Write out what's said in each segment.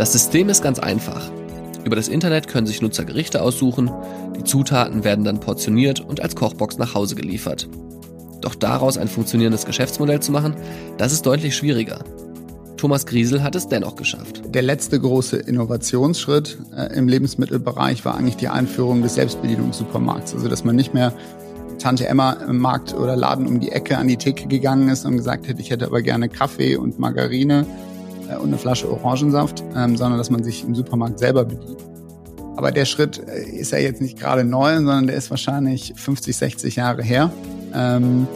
Das System ist ganz einfach. Über das Internet können sich Nutzer Gerichte aussuchen, die Zutaten werden dann portioniert und als Kochbox nach Hause geliefert. Doch daraus ein funktionierendes Geschäftsmodell zu machen, das ist deutlich schwieriger. Thomas Griesel hat es dennoch geschafft. Der letzte große Innovationsschritt äh, im Lebensmittelbereich war eigentlich die Einführung des Selbstbedienungssupermarkts. Also dass man nicht mehr Tante Emma im Markt oder Laden um die Ecke an die Theke gegangen ist und gesagt hätte, ich hätte aber gerne Kaffee und Margarine und eine Flasche Orangensaft, ähm, sondern dass man sich im Supermarkt selber bedient. Aber der Schritt äh, ist ja jetzt nicht gerade neu, sondern der ist wahrscheinlich 50, 60 Jahre her. Ähm,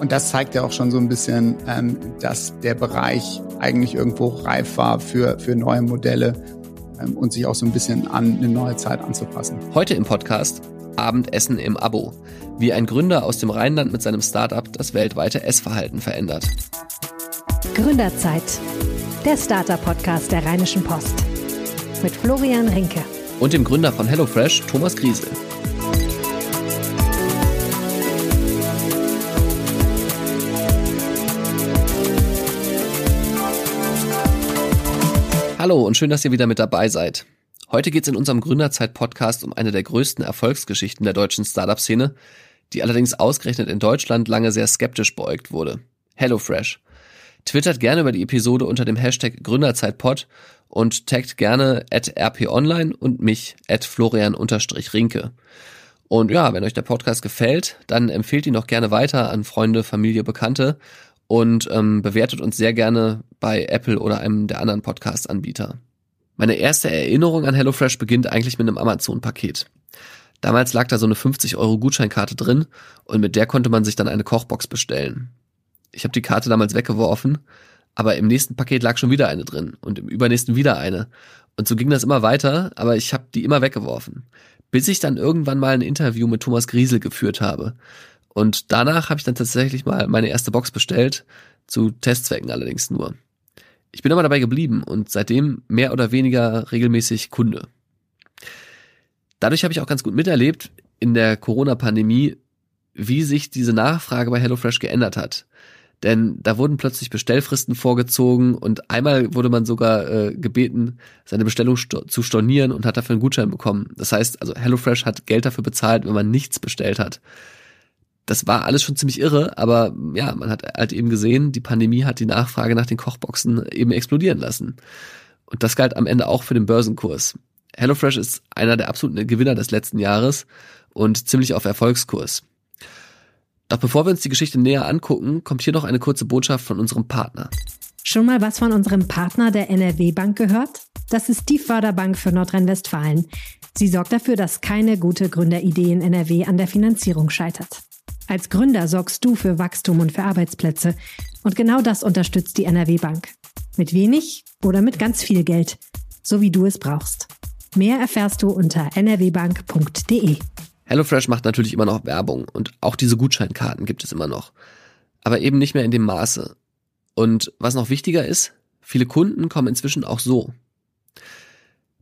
und das zeigt ja auch schon so ein bisschen, ähm, dass der Bereich eigentlich irgendwo reif war für, für neue Modelle ähm, und sich auch so ein bisschen an eine neue Zeit anzupassen. Heute im Podcast Abendessen im Abo, wie ein Gründer aus dem Rheinland mit seinem Startup das weltweite Essverhalten verändert. Gründerzeit, der Startup-Podcast der Rheinischen Post mit Florian Rinke und dem Gründer von HelloFresh, Thomas Griesel. Hallo und schön, dass ihr wieder mit dabei seid. Heute geht es in unserem Gründerzeit-Podcast um eine der größten Erfolgsgeschichten der deutschen Startup-Szene, die allerdings ausgerechnet in Deutschland lange sehr skeptisch beäugt wurde. HelloFresh. Twittert gerne über die Episode unter dem Hashtag GründerzeitPod und taggt gerne at rponline und mich at florian-rinke. Und ja, wenn euch der Podcast gefällt, dann empfehlt ihn doch gerne weiter an Freunde, Familie, Bekannte und ähm, bewertet uns sehr gerne bei Apple oder einem der anderen Podcast-Anbieter. Meine erste Erinnerung an HelloFresh beginnt eigentlich mit einem Amazon-Paket. Damals lag da so eine 50 Euro Gutscheinkarte drin und mit der konnte man sich dann eine Kochbox bestellen. Ich habe die Karte damals weggeworfen, aber im nächsten Paket lag schon wieder eine drin und im übernächsten wieder eine. Und so ging das immer weiter, aber ich habe die immer weggeworfen. Bis ich dann irgendwann mal ein Interview mit Thomas Griesel geführt habe. Und danach habe ich dann tatsächlich mal meine erste Box bestellt, zu Testzwecken allerdings nur. Ich bin aber dabei geblieben und seitdem mehr oder weniger regelmäßig Kunde. Dadurch habe ich auch ganz gut miterlebt in der Corona-Pandemie, wie sich diese Nachfrage bei HelloFresh geändert hat. Denn da wurden plötzlich Bestellfristen vorgezogen und einmal wurde man sogar äh, gebeten, seine Bestellung sto zu stornieren und hat dafür einen Gutschein bekommen. Das heißt, also HelloFresh hat Geld dafür bezahlt, wenn man nichts bestellt hat das war alles schon ziemlich irre, aber ja, man hat halt eben gesehen, die Pandemie hat die Nachfrage nach den Kochboxen eben explodieren lassen. Und das galt am Ende auch für den Börsenkurs. HelloFresh ist einer der absoluten Gewinner des letzten Jahres und ziemlich auf Erfolgskurs. Doch bevor wir uns die Geschichte näher angucken, kommt hier noch eine kurze Botschaft von unserem Partner. Schon mal was von unserem Partner der NRW Bank gehört? Das ist die Förderbank für Nordrhein-Westfalen. Sie sorgt dafür, dass keine gute Gründeridee in NRW an der Finanzierung scheitert. Als Gründer sorgst du für Wachstum und für Arbeitsplätze. Und genau das unterstützt die NRW Bank. Mit wenig oder mit ganz viel Geld. So wie du es brauchst. Mehr erfährst du unter nrwbank.de. HelloFresh macht natürlich immer noch Werbung und auch diese Gutscheinkarten gibt es immer noch. Aber eben nicht mehr in dem Maße. Und was noch wichtiger ist, viele Kunden kommen inzwischen auch so.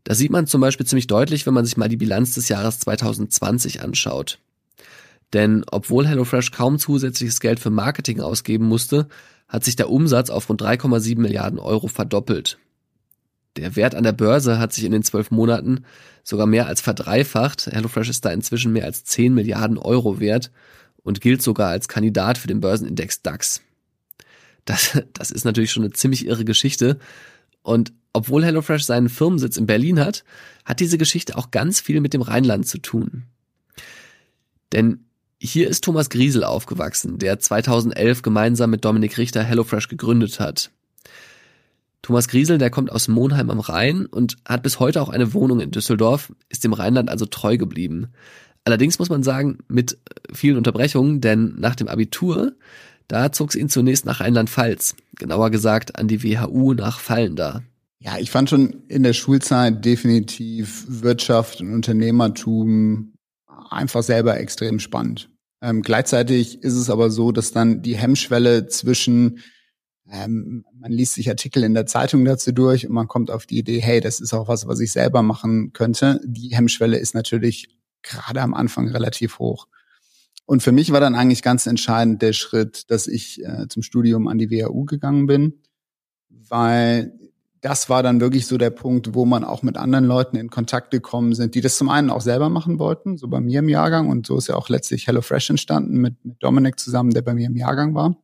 Das sieht man zum Beispiel ziemlich deutlich, wenn man sich mal die Bilanz des Jahres 2020 anschaut. Denn obwohl HelloFresh kaum zusätzliches Geld für Marketing ausgeben musste, hat sich der Umsatz auf rund 3,7 Milliarden Euro verdoppelt. Der Wert an der Börse hat sich in den zwölf Monaten sogar mehr als verdreifacht. HelloFresh ist da inzwischen mehr als 10 Milliarden Euro wert und gilt sogar als Kandidat für den Börsenindex DAX. Das, das ist natürlich schon eine ziemlich irre Geschichte. Und obwohl HelloFresh seinen Firmensitz in Berlin hat, hat diese Geschichte auch ganz viel mit dem Rheinland zu tun. Denn hier ist Thomas Griesel aufgewachsen, der 2011 gemeinsam mit Dominik Richter HelloFresh gegründet hat. Thomas Griesel, der kommt aus Monheim am Rhein und hat bis heute auch eine Wohnung in Düsseldorf, ist dem Rheinland also treu geblieben. Allerdings muss man sagen, mit vielen Unterbrechungen, denn nach dem Abitur, da zog es ihn zunächst nach Rheinland-Pfalz, genauer gesagt an die WHU nach Fallenda. Ja, ich fand schon in der Schulzeit definitiv Wirtschaft und Unternehmertum einfach selber extrem spannend. Ähm, gleichzeitig ist es aber so, dass dann die Hemmschwelle zwischen ähm, man liest sich Artikel in der Zeitung dazu durch und man kommt auf die Idee, hey, das ist auch was, was ich selber machen könnte. Die Hemmschwelle ist natürlich gerade am Anfang relativ hoch. Und für mich war dann eigentlich ganz entscheidend der Schritt, dass ich äh, zum Studium an die WHU gegangen bin, weil das war dann wirklich so der Punkt, wo man auch mit anderen Leuten in Kontakt gekommen sind, die das zum einen auch selber machen wollten, so bei mir im Jahrgang. Und so ist ja auch letztlich HelloFresh entstanden mit, mit Dominik zusammen, der bei mir im Jahrgang war.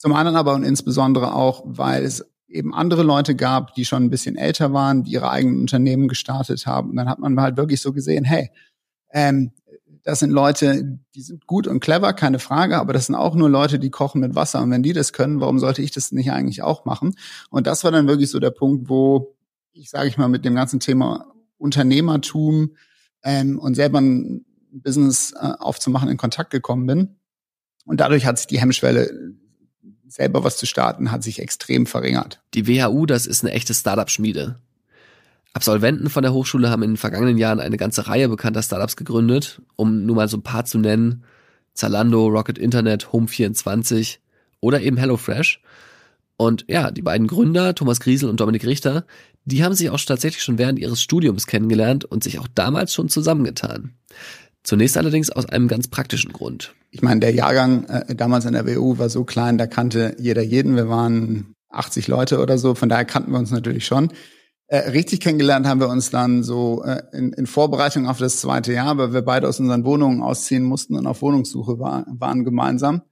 Zum anderen aber und insbesondere auch, weil es eben andere Leute gab, die schon ein bisschen älter waren, die ihre eigenen Unternehmen gestartet haben. Und dann hat man halt wirklich so gesehen, hey, ähm, das sind Leute, die sind gut und clever, keine Frage, aber das sind auch nur Leute, die kochen mit Wasser. Und wenn die das können, warum sollte ich das nicht eigentlich auch machen? Und das war dann wirklich so der Punkt, wo ich sage ich mal mit dem ganzen Thema Unternehmertum ähm, und selber ein Business äh, aufzumachen in Kontakt gekommen bin. Und dadurch hat sich die Hemmschwelle selber was zu starten, hat sich extrem verringert. Die WHU, das ist eine echte Startup-Schmiede. Absolventen von der Hochschule haben in den vergangenen Jahren eine ganze Reihe bekannter Startups gegründet, um nur mal so ein paar zu nennen. Zalando, Rocket Internet, Home24 oder eben HelloFresh. Und ja, die beiden Gründer, Thomas Griesel und Dominik Richter, die haben sich auch tatsächlich schon während ihres Studiums kennengelernt und sich auch damals schon zusammengetan. Zunächst allerdings aus einem ganz praktischen Grund. Ich meine, der Jahrgang äh, damals an der WU war so klein, da kannte jeder jeden. Wir waren 80 Leute oder so, von daher kannten wir uns natürlich schon. Äh, richtig kennengelernt haben wir uns dann so äh, in, in Vorbereitung auf das zweite Jahr, weil wir beide aus unseren Wohnungen ausziehen mussten und auf Wohnungssuche war, waren gemeinsam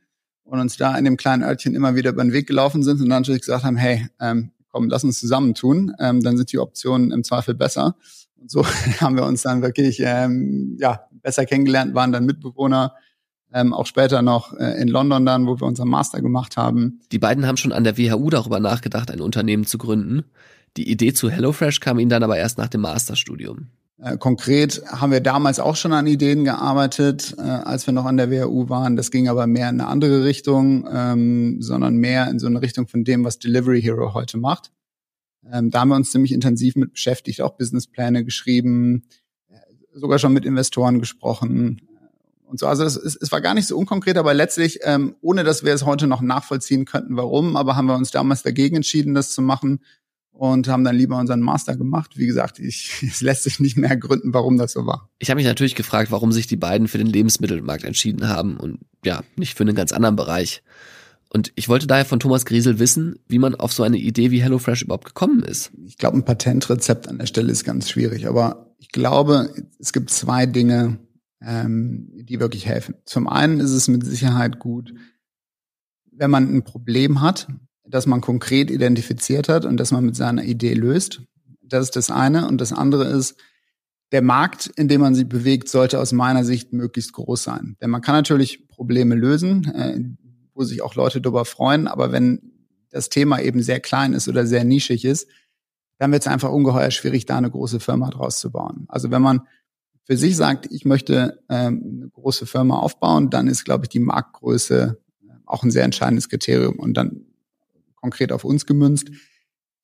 und uns da in dem kleinen Örtchen immer wieder über den Weg gelaufen sind und dann natürlich gesagt haben, hey, ähm, komm, lass uns zusammentun, ähm, dann sind die Optionen im Zweifel besser. Und so haben wir uns dann wirklich ähm, ja, besser kennengelernt, waren dann Mitbewohner, ähm, auch später noch äh, in London dann, wo wir unseren Master gemacht haben. Die beiden haben schon an der WHU darüber nachgedacht, ein Unternehmen zu gründen. Die Idee zu HelloFresh kam ihnen dann aber erst nach dem Masterstudium. Äh, konkret haben wir damals auch schon an Ideen gearbeitet, äh, als wir noch an der WHU waren. Das ging aber mehr in eine andere Richtung, ähm, sondern mehr in so eine Richtung von dem, was Delivery Hero heute macht. Ähm, da haben wir uns ziemlich intensiv mit beschäftigt, auch Businesspläne geschrieben, sogar schon mit Investoren gesprochen und so. Also es, es, es war gar nicht so unkonkret, aber letztlich, ähm, ohne dass wir es heute noch nachvollziehen könnten, warum, aber haben wir uns damals dagegen entschieden, das zu machen und haben dann lieber unseren Master gemacht. Wie gesagt, ich, es lässt sich nicht mehr gründen, warum das so war. Ich habe mich natürlich gefragt, warum sich die beiden für den Lebensmittelmarkt entschieden haben und ja, nicht für einen ganz anderen Bereich. Und ich wollte daher von Thomas Griesel wissen, wie man auf so eine Idee wie HelloFresh überhaupt gekommen ist. Ich glaube, ein Patentrezept an der Stelle ist ganz schwierig, aber ich glaube, es gibt zwei Dinge, ähm, die wirklich helfen. Zum einen ist es mit Sicherheit gut, wenn man ein Problem hat, das man konkret identifiziert hat und das man mit seiner Idee löst. Das ist das eine. Und das andere ist, der Markt, in dem man sich bewegt, sollte aus meiner Sicht möglichst groß sein. Denn man kann natürlich Probleme lösen, äh, wo sich auch Leute darüber freuen, aber wenn das Thema eben sehr klein ist oder sehr nischig ist, dann wird es einfach ungeheuer schwierig, da eine große Firma draus zu bauen. Also wenn man für sich sagt, ich möchte ähm, eine große Firma aufbauen, dann ist, glaube ich, die Marktgröße äh, auch ein sehr entscheidendes Kriterium und dann konkret auf uns gemünzt.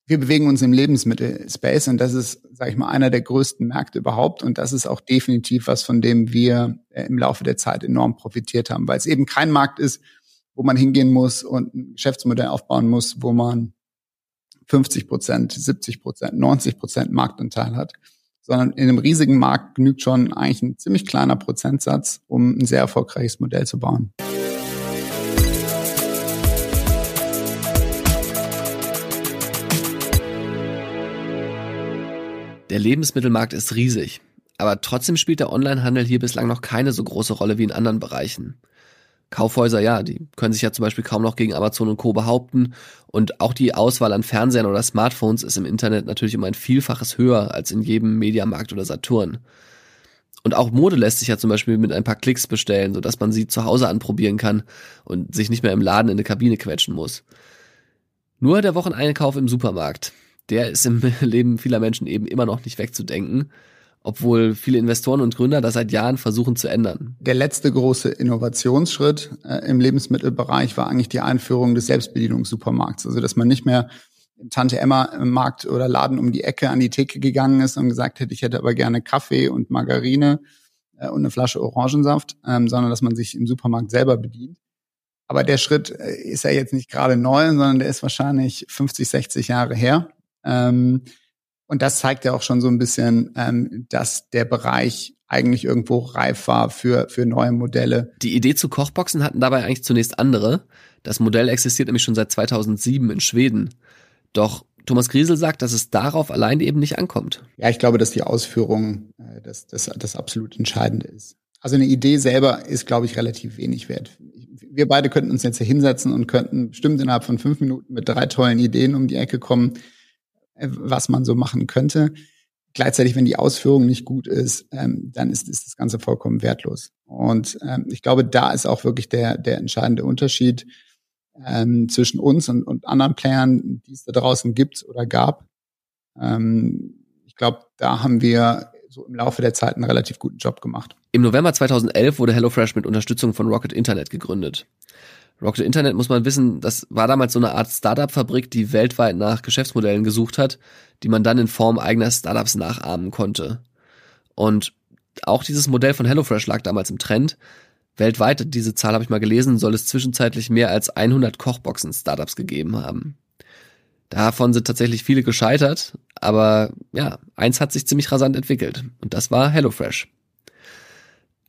Wir bewegen uns im Lebensmittelspace und das ist, sage ich mal, einer der größten Märkte überhaupt und das ist auch definitiv was, von dem wir äh, im Laufe der Zeit enorm profitiert haben, weil es eben kein Markt ist, wo man hingehen muss und ein Geschäftsmodell aufbauen muss, wo man 50 Prozent, 70 Prozent, 90 Prozent Marktanteil hat, sondern in einem riesigen Markt genügt schon eigentlich ein ziemlich kleiner Prozentsatz, um ein sehr erfolgreiches Modell zu bauen. Der Lebensmittelmarkt ist riesig, aber trotzdem spielt der Onlinehandel hier bislang noch keine so große Rolle wie in anderen Bereichen. Kaufhäuser, ja, die können sich ja zum Beispiel kaum noch gegen Amazon und Co. behaupten. Und auch die Auswahl an Fernsehern oder Smartphones ist im Internet natürlich um ein Vielfaches höher als in jedem Mediamarkt oder Saturn. Und auch Mode lässt sich ja zum Beispiel mit ein paar Klicks bestellen, sodass man sie zu Hause anprobieren kann und sich nicht mehr im Laden in eine Kabine quetschen muss. Nur der Wocheneinkauf im Supermarkt, der ist im Leben vieler Menschen eben immer noch nicht wegzudenken obwohl viele Investoren und Gründer das seit Jahren versuchen zu ändern. Der letzte große Innovationsschritt äh, im Lebensmittelbereich war eigentlich die Einführung des Selbstbedienungssupermarkts. Also dass man nicht mehr im Tante Emma im Markt oder Laden um die Ecke an die Theke gegangen ist und gesagt hätte, ich hätte aber gerne Kaffee und Margarine äh, und eine Flasche Orangensaft, ähm, sondern dass man sich im Supermarkt selber bedient. Aber der Schritt äh, ist ja jetzt nicht gerade neu, sondern der ist wahrscheinlich 50, 60 Jahre her. Ähm, und das zeigt ja auch schon so ein bisschen, ähm, dass der Bereich eigentlich irgendwo reif war für, für neue Modelle. Die Idee zu Kochboxen hatten dabei eigentlich zunächst andere. Das Modell existiert nämlich schon seit 2007 in Schweden. Doch Thomas Griesel sagt, dass es darauf allein eben nicht ankommt. Ja, ich glaube, dass die Ausführung äh, das, das, das absolut Entscheidende ist. Also eine Idee selber ist, glaube ich, relativ wenig wert. Wir beide könnten uns jetzt hier hinsetzen und könnten bestimmt innerhalb von fünf Minuten mit drei tollen Ideen um die Ecke kommen, was man so machen könnte. Gleichzeitig, wenn die Ausführung nicht gut ist, ähm, dann ist, ist das Ganze vollkommen wertlos. Und ähm, ich glaube, da ist auch wirklich der, der entscheidende Unterschied ähm, zwischen uns und, und anderen Playern, die es da draußen gibt oder gab. Ähm, ich glaube, da haben wir so im Laufe der Zeit einen relativ guten Job gemacht. Im November 2011 wurde HelloFresh mit Unterstützung von Rocket Internet gegründet. Rocket Internet muss man wissen, das war damals so eine Art Startup-Fabrik, die weltweit nach Geschäftsmodellen gesucht hat, die man dann in Form eigener Startups nachahmen konnte. Und auch dieses Modell von HelloFresh lag damals im Trend. Weltweit, diese Zahl habe ich mal gelesen, soll es zwischenzeitlich mehr als 100 Kochboxen-Startups gegeben haben. Davon sind tatsächlich viele gescheitert, aber ja, eins hat sich ziemlich rasant entwickelt und das war HelloFresh.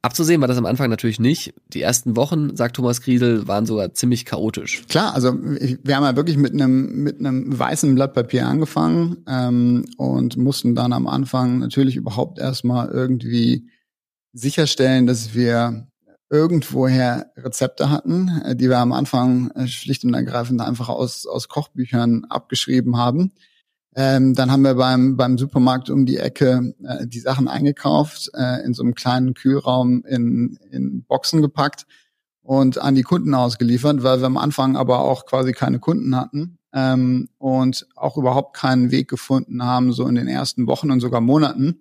Abzusehen war das am Anfang natürlich nicht. Die ersten Wochen, sagt Thomas Griesel, waren sogar ziemlich chaotisch. Klar, also wir haben ja wirklich mit einem mit einem weißen Blatt Papier angefangen ähm, und mussten dann am Anfang natürlich überhaupt erstmal irgendwie sicherstellen, dass wir irgendwoher Rezepte hatten, äh, die wir am Anfang äh, schlicht und ergreifend einfach aus, aus Kochbüchern abgeschrieben haben. Ähm, dann haben wir beim, beim Supermarkt um die Ecke äh, die Sachen eingekauft, äh, in so einem kleinen Kühlraum in, in Boxen gepackt und an die Kunden ausgeliefert, weil wir am Anfang aber auch quasi keine Kunden hatten ähm, und auch überhaupt keinen Weg gefunden haben, so in den ersten Wochen und sogar Monaten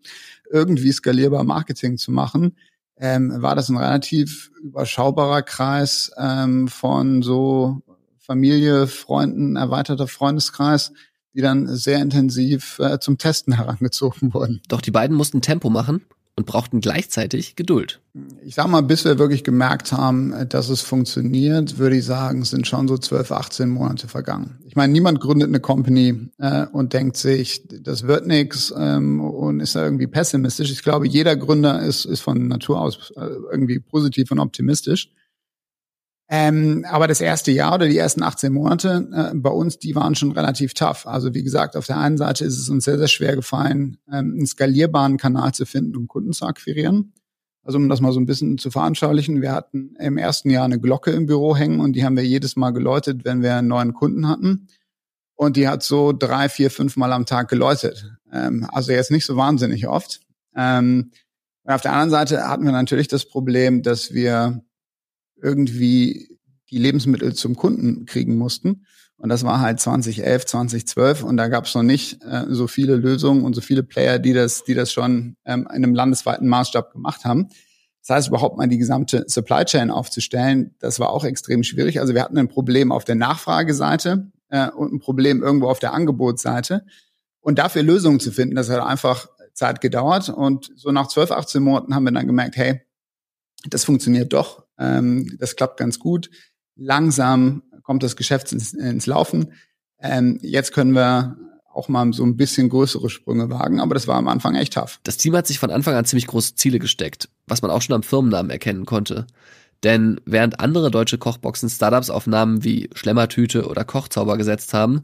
irgendwie skalierbar Marketing zu machen. Ähm, war das ein relativ überschaubarer Kreis ähm, von so Familie, Freunden, erweiterter Freundeskreis, die dann sehr intensiv äh, zum Testen herangezogen wurden. Doch die beiden mussten Tempo machen und brauchten gleichzeitig Geduld. Ich sag mal, bis wir wirklich gemerkt haben, dass es funktioniert, würde ich sagen, sind schon so 12, 18 Monate vergangen. Ich meine, niemand gründet eine Company äh, und denkt sich, das wird nix ähm, und ist da irgendwie pessimistisch. Ich glaube, jeder Gründer ist, ist von Natur aus äh, irgendwie positiv und optimistisch. Ähm, aber das erste Jahr oder die ersten 18 Monate äh, bei uns, die waren schon relativ tough. Also wie gesagt, auf der einen Seite ist es uns sehr, sehr schwer gefallen, ähm, einen skalierbaren Kanal zu finden, um Kunden zu akquirieren. Also um das mal so ein bisschen zu veranschaulichen, wir hatten im ersten Jahr eine Glocke im Büro hängen und die haben wir jedes Mal geläutet, wenn wir einen neuen Kunden hatten. Und die hat so drei, vier, fünf Mal am Tag geläutet. Ähm, also jetzt nicht so wahnsinnig oft. Ähm, auf der anderen Seite hatten wir natürlich das Problem, dass wir irgendwie die Lebensmittel zum Kunden kriegen mussten. Und das war halt 2011, 2012 und da gab es noch nicht äh, so viele Lösungen und so viele Player, die das, die das schon ähm, in einem landesweiten Maßstab gemacht haben. Das heißt, überhaupt mal die gesamte Supply Chain aufzustellen, das war auch extrem schwierig. Also wir hatten ein Problem auf der Nachfrageseite äh, und ein Problem irgendwo auf der Angebotsseite. Und dafür Lösungen zu finden, das hat einfach Zeit gedauert. Und so nach 12, 18 Monaten haben wir dann gemerkt, hey, das funktioniert doch. Ähm, das klappt ganz gut. Langsam kommt das Geschäft ins, ins Laufen. Ähm, jetzt können wir auch mal so ein bisschen größere Sprünge wagen, aber das war am Anfang echt tough. Das Team hat sich von Anfang an ziemlich große Ziele gesteckt, was man auch schon am Firmennamen erkennen konnte. Denn während andere deutsche Kochboxen-Startups auf Namen wie Schlemmertüte oder Kochzauber gesetzt haben,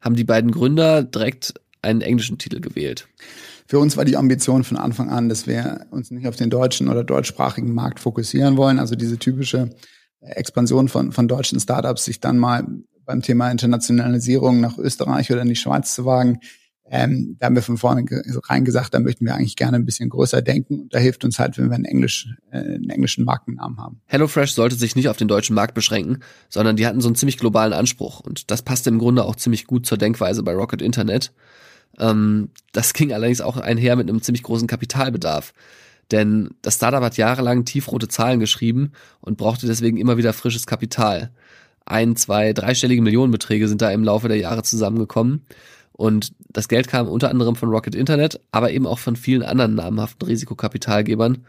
haben die beiden Gründer direkt einen englischen Titel gewählt. Für uns war die Ambition von Anfang an, dass wir uns nicht auf den deutschen oder deutschsprachigen Markt fokussieren wollen. Also diese typische Expansion von, von deutschen Startups, sich dann mal beim Thema Internationalisierung nach Österreich oder in die Schweiz zu wagen. Ähm, da haben wir von vorne rein gesagt, da möchten wir eigentlich gerne ein bisschen größer denken. Und da hilft uns halt, wenn wir einen, Englisch, äh, einen englischen Markennamen haben. HelloFresh sollte sich nicht auf den deutschen Markt beschränken, sondern die hatten so einen ziemlich globalen Anspruch. Und das passte im Grunde auch ziemlich gut zur Denkweise bei Rocket Internet. Ähm, das ging allerdings auch einher mit einem ziemlich großen Kapitalbedarf. Denn das Startup hat jahrelang tiefrote Zahlen geschrieben und brauchte deswegen immer wieder frisches Kapital. Ein, zwei, dreistellige Millionenbeträge sind da im Laufe der Jahre zusammengekommen. Und das Geld kam unter anderem von Rocket Internet, aber eben auch von vielen anderen namhaften Risikokapitalgebern,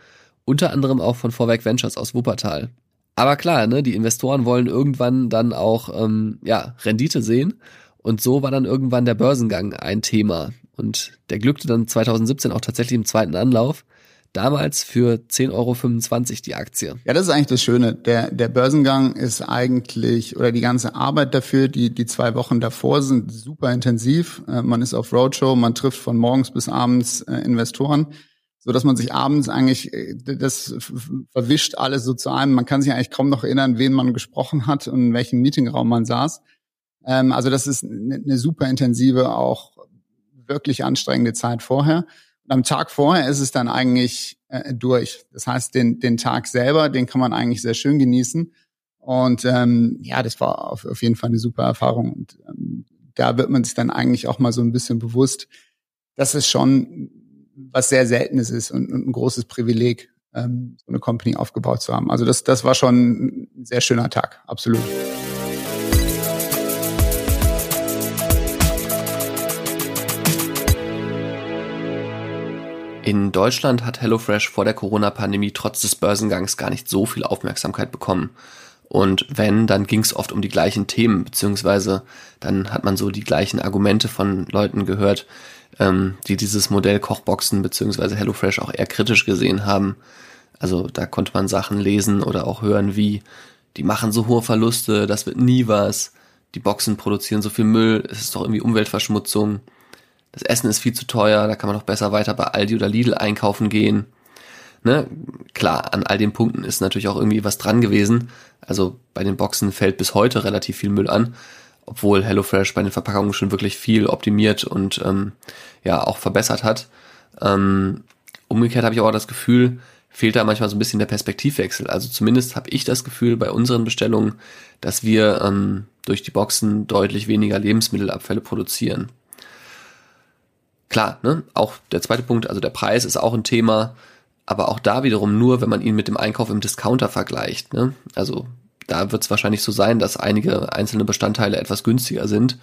unter anderem auch von Vorwerk Ventures aus Wuppertal. Aber klar, ne, die Investoren wollen irgendwann dann auch ähm, ja, Rendite sehen und so war dann irgendwann der Börsengang ein Thema. Und der glückte dann 2017 auch tatsächlich im zweiten Anlauf. Damals für 10,25 Euro die Aktie. Ja, das ist eigentlich das Schöne. Der, der Börsengang ist eigentlich, oder die ganze Arbeit dafür, die, die zwei Wochen davor sind super intensiv. Äh, man ist auf Roadshow, man trifft von morgens bis abends äh, Investoren, so dass man sich abends eigentlich, äh, das verwischt alles so zu einem. Man kann sich eigentlich kaum noch erinnern, wen man gesprochen hat und in welchem Meetingraum man saß. Ähm, also das ist eine, super intensive, auch wirklich anstrengende Zeit vorher. Und am Tag vorher ist es dann eigentlich äh, durch. Das heißt, den, den Tag selber, den kann man eigentlich sehr schön genießen. Und ähm, ja, das war auf, auf jeden Fall eine super Erfahrung. Und ähm, da wird man sich dann eigentlich auch mal so ein bisschen bewusst, dass es schon was sehr Seltenes ist und, und ein großes Privileg, ähm, so eine Company aufgebaut zu haben. Also das, das war schon ein sehr schöner Tag, absolut. In Deutschland hat HelloFresh vor der Corona-Pandemie trotz des Börsengangs gar nicht so viel Aufmerksamkeit bekommen. Und wenn, dann ging es oft um die gleichen Themen, beziehungsweise dann hat man so die gleichen Argumente von Leuten gehört, ähm, die dieses Modell Kochboxen beziehungsweise HelloFresh auch eher kritisch gesehen haben. Also da konnte man Sachen lesen oder auch hören wie, die machen so hohe Verluste, das wird nie was, die Boxen produzieren so viel Müll, es ist doch irgendwie Umweltverschmutzung das Essen ist viel zu teuer, da kann man doch besser weiter bei Aldi oder Lidl einkaufen gehen. Ne? Klar, an all den Punkten ist natürlich auch irgendwie was dran gewesen. Also bei den Boxen fällt bis heute relativ viel Müll an, obwohl HelloFresh bei den Verpackungen schon wirklich viel optimiert und ähm, ja auch verbessert hat. Ähm, umgekehrt habe ich aber das Gefühl, fehlt da manchmal so ein bisschen der Perspektivwechsel. Also zumindest habe ich das Gefühl bei unseren Bestellungen, dass wir ähm, durch die Boxen deutlich weniger Lebensmittelabfälle produzieren. Klar, ne? auch der zweite Punkt, also der Preis ist auch ein Thema, aber auch da wiederum nur, wenn man ihn mit dem Einkauf im Discounter vergleicht. Ne? Also da wird es wahrscheinlich so sein, dass einige einzelne Bestandteile etwas günstiger sind.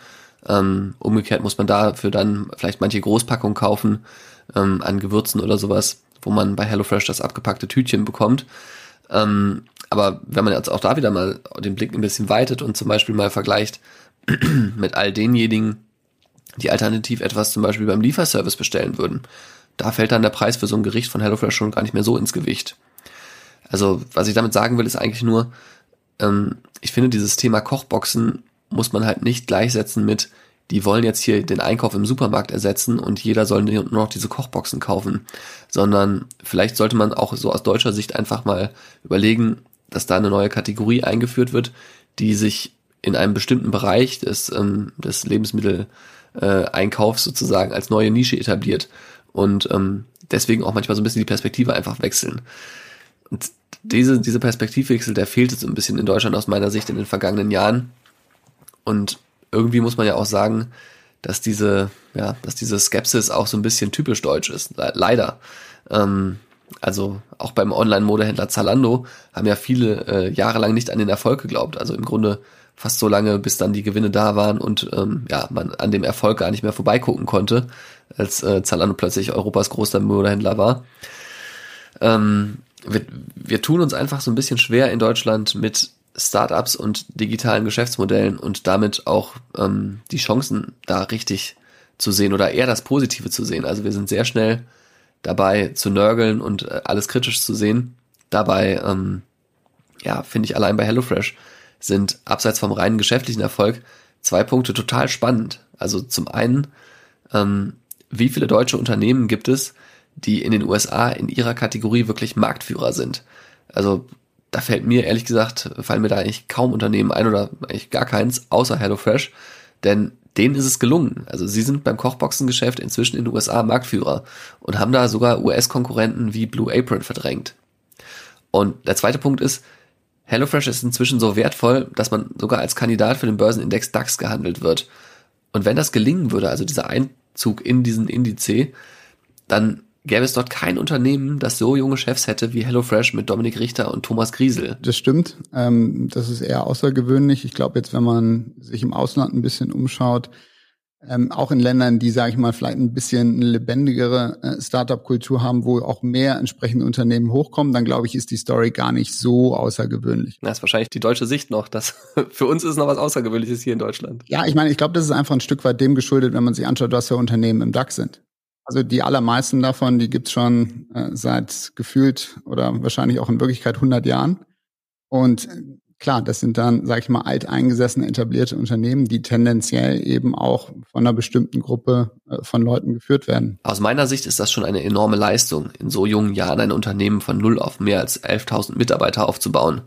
Ähm, umgekehrt muss man dafür dann vielleicht manche Großpackungen kaufen ähm, an Gewürzen oder sowas, wo man bei HelloFresh das abgepackte Tütchen bekommt. Ähm, aber wenn man jetzt auch da wieder mal den Blick ein bisschen weitet und zum Beispiel mal vergleicht mit all denjenigen, die alternativ etwas zum Beispiel beim Lieferservice bestellen würden. Da fällt dann der Preis für so ein Gericht von HelloFresh schon gar nicht mehr so ins Gewicht. Also, was ich damit sagen will, ist eigentlich nur, ähm, ich finde, dieses Thema Kochboxen muss man halt nicht gleichsetzen mit, die wollen jetzt hier den Einkauf im Supermarkt ersetzen und jeder soll nur noch diese Kochboxen kaufen, sondern vielleicht sollte man auch so aus deutscher Sicht einfach mal überlegen, dass da eine neue Kategorie eingeführt wird, die sich in einem bestimmten Bereich des, ähm, des Lebensmittel äh, Einkaufs sozusagen als neue Nische etabliert und ähm, deswegen auch manchmal so ein bisschen die Perspektive einfach wechseln. Und diese, diese Perspektivwechsel, der fehlt jetzt ein bisschen in Deutschland aus meiner Sicht in den vergangenen Jahren. Und irgendwie muss man ja auch sagen, dass diese, ja, dass diese Skepsis auch so ein bisschen typisch deutsch ist. Leider. Ähm, also auch beim Online-Modehändler Zalando haben ja viele äh, jahrelang nicht an den Erfolg geglaubt. Also im Grunde fast so lange, bis dann die Gewinne da waren und ähm, ja, man an dem Erfolg gar nicht mehr vorbeigucken konnte, als äh, Zalando plötzlich Europas größter Modehändler war. Ähm, wir, wir tun uns einfach so ein bisschen schwer in Deutschland mit Startups und digitalen Geschäftsmodellen und damit auch ähm, die Chancen da richtig zu sehen oder eher das Positive zu sehen. Also wir sind sehr schnell dabei zu nörgeln und äh, alles kritisch zu sehen. Dabei, ähm, ja, finde ich allein bei HelloFresh sind abseits vom reinen geschäftlichen Erfolg zwei Punkte total spannend. Also zum einen, ähm, wie viele deutsche Unternehmen gibt es, die in den USA in ihrer Kategorie wirklich Marktführer sind? Also da fällt mir ehrlich gesagt, fallen mir da eigentlich kaum Unternehmen ein oder eigentlich gar keins, außer HelloFresh, denn denen ist es gelungen. Also sie sind beim Kochboxengeschäft inzwischen in den USA Marktführer und haben da sogar US-Konkurrenten wie Blue Apron verdrängt. Und der zweite Punkt ist, HelloFresh ist inzwischen so wertvoll, dass man sogar als Kandidat für den Börsenindex DAX gehandelt wird. Und wenn das gelingen würde, also dieser Einzug in diesen Indiz, dann gäbe es dort kein Unternehmen, das so junge Chefs hätte wie HelloFresh mit Dominik Richter und Thomas Griesel. Das stimmt. Ähm, das ist eher außergewöhnlich. Ich glaube jetzt, wenn man sich im Ausland ein bisschen umschaut, ähm, auch in Ländern, die, sage ich mal, vielleicht ein bisschen eine lebendigere äh, Startup-Kultur haben, wo auch mehr entsprechende Unternehmen hochkommen, dann glaube ich, ist die Story gar nicht so außergewöhnlich. Das ist wahrscheinlich die deutsche Sicht noch. Das für uns ist noch was Außergewöhnliches hier in Deutschland. Ja, ich meine, ich glaube, das ist einfach ein Stück weit dem geschuldet, wenn man sich anschaut, was für Unternehmen im DAX sind. Also die allermeisten davon, die gibt's schon äh, seit gefühlt oder wahrscheinlich auch in Wirklichkeit 100 Jahren. Und klar, das sind dann, sage ich mal, alteingesessene, etablierte Unternehmen, die tendenziell eben auch von einer bestimmten Gruppe äh, von Leuten geführt werden. Aus meiner Sicht ist das schon eine enorme Leistung, in so jungen Jahren ein Unternehmen von null auf mehr als 11.000 Mitarbeiter aufzubauen.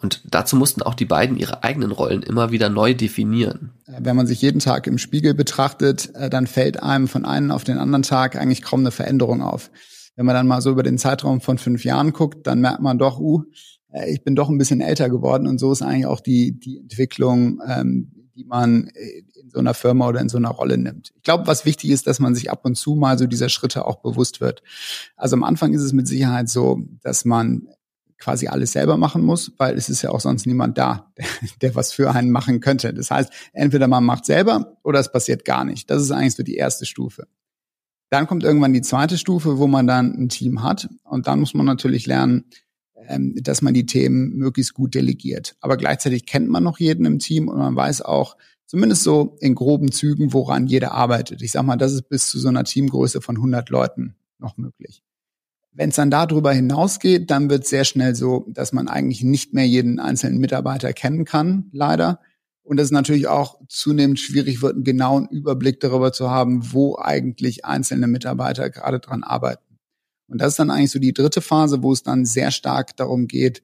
Und dazu mussten auch die beiden ihre eigenen Rollen immer wieder neu definieren. Äh, wenn man sich jeden Tag im Spiegel betrachtet, äh, dann fällt einem von einem auf den anderen Tag eigentlich kaum eine Veränderung auf. Wenn man dann mal so über den Zeitraum von fünf Jahren guckt, dann merkt man doch, uh, ich bin doch ein bisschen älter geworden und so ist eigentlich auch die, die Entwicklung, ähm, die man in so einer Firma oder in so einer Rolle nimmt. Ich glaube, was wichtig ist, dass man sich ab und zu mal so dieser Schritte auch bewusst wird. Also am Anfang ist es mit Sicherheit so, dass man quasi alles selber machen muss, weil es ist ja auch sonst niemand da, der, der was für einen machen könnte. Das heißt, entweder man macht selber oder es passiert gar nicht. Das ist eigentlich so die erste Stufe. Dann kommt irgendwann die zweite Stufe, wo man dann ein Team hat. Und dann muss man natürlich lernen, dass man die Themen möglichst gut delegiert. Aber gleichzeitig kennt man noch jeden im Team und man weiß auch, zumindest so in groben Zügen, woran jeder arbeitet. Ich sag mal, das ist bis zu so einer Teamgröße von 100 Leuten noch möglich. Wenn es dann darüber hinausgeht, dann wird es sehr schnell so, dass man eigentlich nicht mehr jeden einzelnen Mitarbeiter kennen kann, leider. Und es natürlich auch zunehmend schwierig wird, einen genauen Überblick darüber zu haben, wo eigentlich einzelne Mitarbeiter gerade dran arbeiten. Und das ist dann eigentlich so die dritte Phase, wo es dann sehr stark darum geht,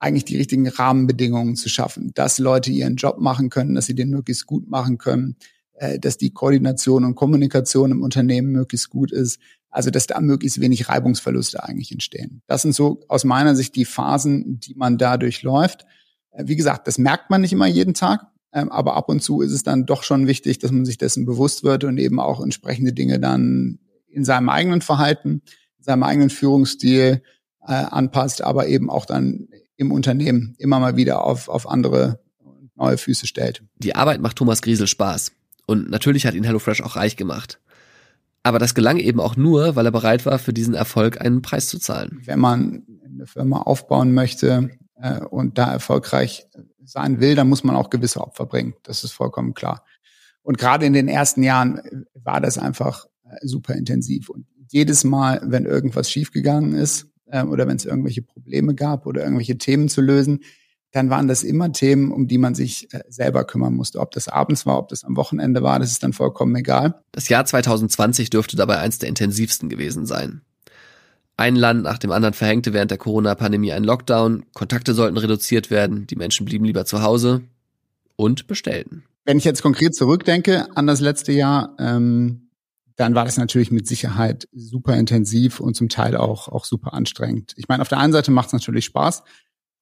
eigentlich die richtigen Rahmenbedingungen zu schaffen, dass Leute ihren Job machen können, dass sie den möglichst gut machen können, äh, dass die Koordination und Kommunikation im Unternehmen möglichst gut ist, also, dass da möglichst wenig Reibungsverluste eigentlich entstehen. Das sind so aus meiner Sicht die Phasen, die man da durchläuft. Äh, wie gesagt, das merkt man nicht immer jeden Tag, ähm, aber ab und zu ist es dann doch schon wichtig, dass man sich dessen bewusst wird und eben auch entsprechende Dinge dann in seinem eigenen Verhalten, seinem eigenen Führungsstil äh, anpasst, aber eben auch dann im Unternehmen immer mal wieder auf, auf andere neue Füße stellt. Die Arbeit macht Thomas Griesel Spaß. Und natürlich hat ihn HelloFresh auch reich gemacht. Aber das gelang eben auch nur, weil er bereit war, für diesen Erfolg einen Preis zu zahlen. Wenn man eine Firma aufbauen möchte äh, und da erfolgreich sein will, dann muss man auch gewisse Opfer bringen. Das ist vollkommen klar. Und gerade in den ersten Jahren war das einfach äh, super intensiv. Und jedes Mal, wenn irgendwas schiefgegangen ist äh, oder wenn es irgendwelche Probleme gab oder irgendwelche Themen zu lösen, dann waren das immer Themen, um die man sich äh, selber kümmern musste. Ob das abends war, ob das am Wochenende war, das ist dann vollkommen egal. Das Jahr 2020 dürfte dabei eins der intensivsten gewesen sein. Ein Land nach dem anderen verhängte während der Corona-Pandemie einen Lockdown, Kontakte sollten reduziert werden, die Menschen blieben lieber zu Hause und bestellten. Wenn ich jetzt konkret zurückdenke an das letzte Jahr, ähm, dann war das natürlich mit Sicherheit super intensiv und zum Teil auch, auch super anstrengend. Ich meine, auf der einen Seite macht es natürlich Spaß,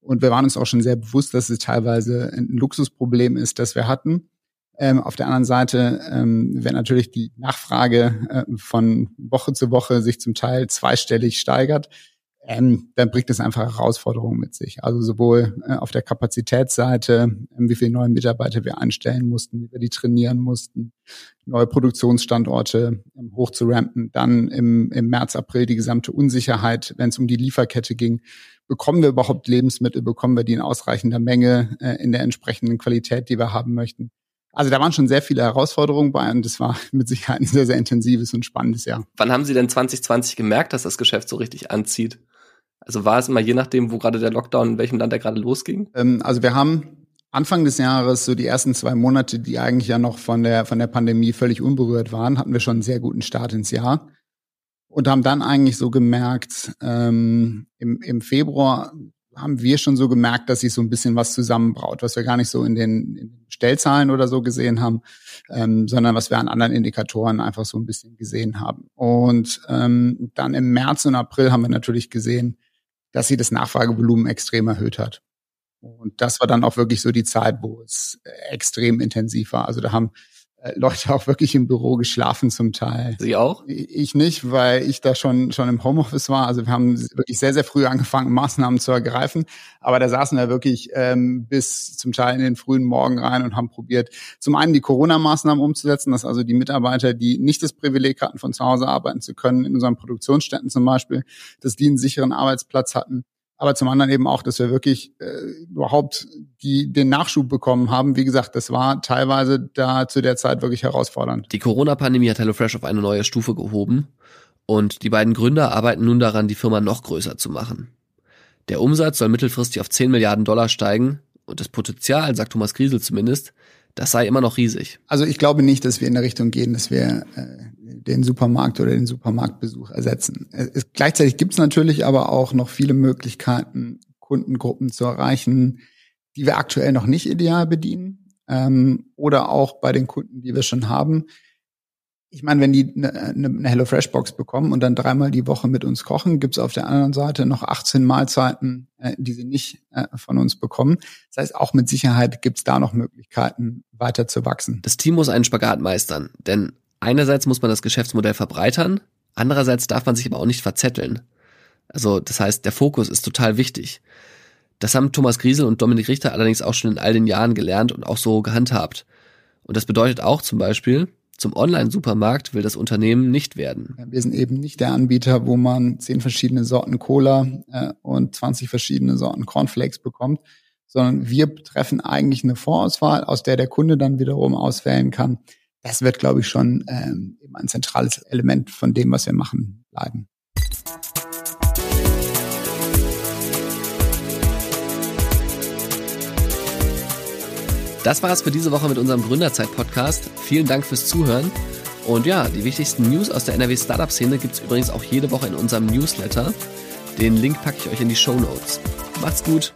und wir waren uns auch schon sehr bewusst, dass es teilweise ein Luxusproblem ist, das wir hatten. Ähm, auf der anderen Seite, ähm, wenn natürlich die Nachfrage äh, von Woche zu Woche sich zum Teil zweistellig steigert, ähm, dann bringt es einfach Herausforderungen mit sich. Also sowohl äh, auf der Kapazitätsseite, äh, wie viele neue Mitarbeiter wir einstellen mussten, wie wir die trainieren mussten, neue Produktionsstandorte ähm, hoch zu rampen, dann im, im März, April die gesamte Unsicherheit, wenn es um die Lieferkette ging, bekommen wir überhaupt Lebensmittel, bekommen wir die in ausreichender Menge, äh, in der entsprechenden Qualität, die wir haben möchten. Also da waren schon sehr viele Herausforderungen bei und das war mit Sicherheit ein sehr, sehr intensives und spannendes Jahr. Wann haben Sie denn 2020 gemerkt, dass das Geschäft so richtig anzieht? Also war es immer je nachdem, wo gerade der Lockdown, in welchem Land er gerade losging? Ähm, also wir haben Anfang des Jahres, so die ersten zwei Monate, die eigentlich ja noch von der, von der Pandemie völlig unberührt waren, hatten wir schon einen sehr guten Start ins Jahr und haben dann eigentlich so gemerkt, ähm, im, im Februar haben wir schon so gemerkt, dass sich so ein bisschen was zusammenbraut, was wir gar nicht so in den, in den Stellzahlen oder so gesehen haben, ähm, sondern was wir an anderen Indikatoren einfach so ein bisschen gesehen haben. Und ähm, dann im März und April haben wir natürlich gesehen, dass sie das Nachfragevolumen extrem erhöht hat. Und das war dann auch wirklich so die Zeit, wo es extrem intensiv war. Also da haben äh, Leute auch wirklich im Büro geschlafen zum Teil. Sie auch? Ich nicht, weil ich da schon schon im Homeoffice war. Also wir haben wirklich sehr sehr früh angefangen Maßnahmen zu ergreifen, aber da saßen wir wirklich ähm, bis zum Teil in den frühen Morgen rein und haben probiert, zum einen die Corona-Maßnahmen umzusetzen, dass also die Mitarbeiter, die nicht das Privileg hatten, von zu Hause arbeiten zu können, in unseren Produktionsstätten zum Beispiel, dass die einen sicheren Arbeitsplatz hatten aber zum anderen eben auch, dass wir wirklich äh, überhaupt die, den Nachschub bekommen haben. Wie gesagt, das war teilweise da zu der Zeit wirklich herausfordernd. Die Corona-Pandemie hat HelloFresh auf eine neue Stufe gehoben und die beiden Gründer arbeiten nun daran, die Firma noch größer zu machen. Der Umsatz soll mittelfristig auf 10 Milliarden Dollar steigen und das Potenzial, sagt Thomas Griesel zumindest, das sei immer noch riesig. Also ich glaube nicht, dass wir in der Richtung gehen, dass wir äh, den Supermarkt oder den Supermarktbesuch ersetzen. Es, gleichzeitig gibt es natürlich aber auch noch viele Möglichkeiten, Kundengruppen zu erreichen, die wir aktuell noch nicht ideal bedienen ähm, oder auch bei den Kunden, die wir schon haben, ich meine, wenn die eine, eine HelloFresh-Box bekommen und dann dreimal die Woche mit uns kochen, gibt's auf der anderen Seite noch 18 Mahlzeiten, äh, die sie nicht äh, von uns bekommen. Das heißt, auch mit Sicherheit gibt's da noch Möglichkeiten, weiter zu wachsen. Das Team muss einen Spagat meistern, denn einerseits muss man das Geschäftsmodell verbreitern, andererseits darf man sich aber auch nicht verzetteln. Also das heißt, der Fokus ist total wichtig. Das haben Thomas Griesel und Dominik Richter allerdings auch schon in all den Jahren gelernt und auch so gehandhabt. Und das bedeutet auch zum Beispiel, zum Online-Supermarkt will das Unternehmen nicht werden. Wir sind eben nicht der Anbieter, wo man zehn verschiedene Sorten Cola äh, und 20 verschiedene Sorten Cornflakes bekommt, sondern wir treffen eigentlich eine Vorauswahl, aus der der Kunde dann wiederum auswählen kann. Das wird, glaube ich, schon ähm, ein zentrales Element von dem, was wir machen, bleiben. Das war es für diese Woche mit unserem Gründerzeit-Podcast. Vielen Dank fürs Zuhören. Und ja, die wichtigsten News aus der NRW Startup-Szene gibt es übrigens auch jede Woche in unserem Newsletter. Den Link packe ich euch in die Show Notes. Macht's gut!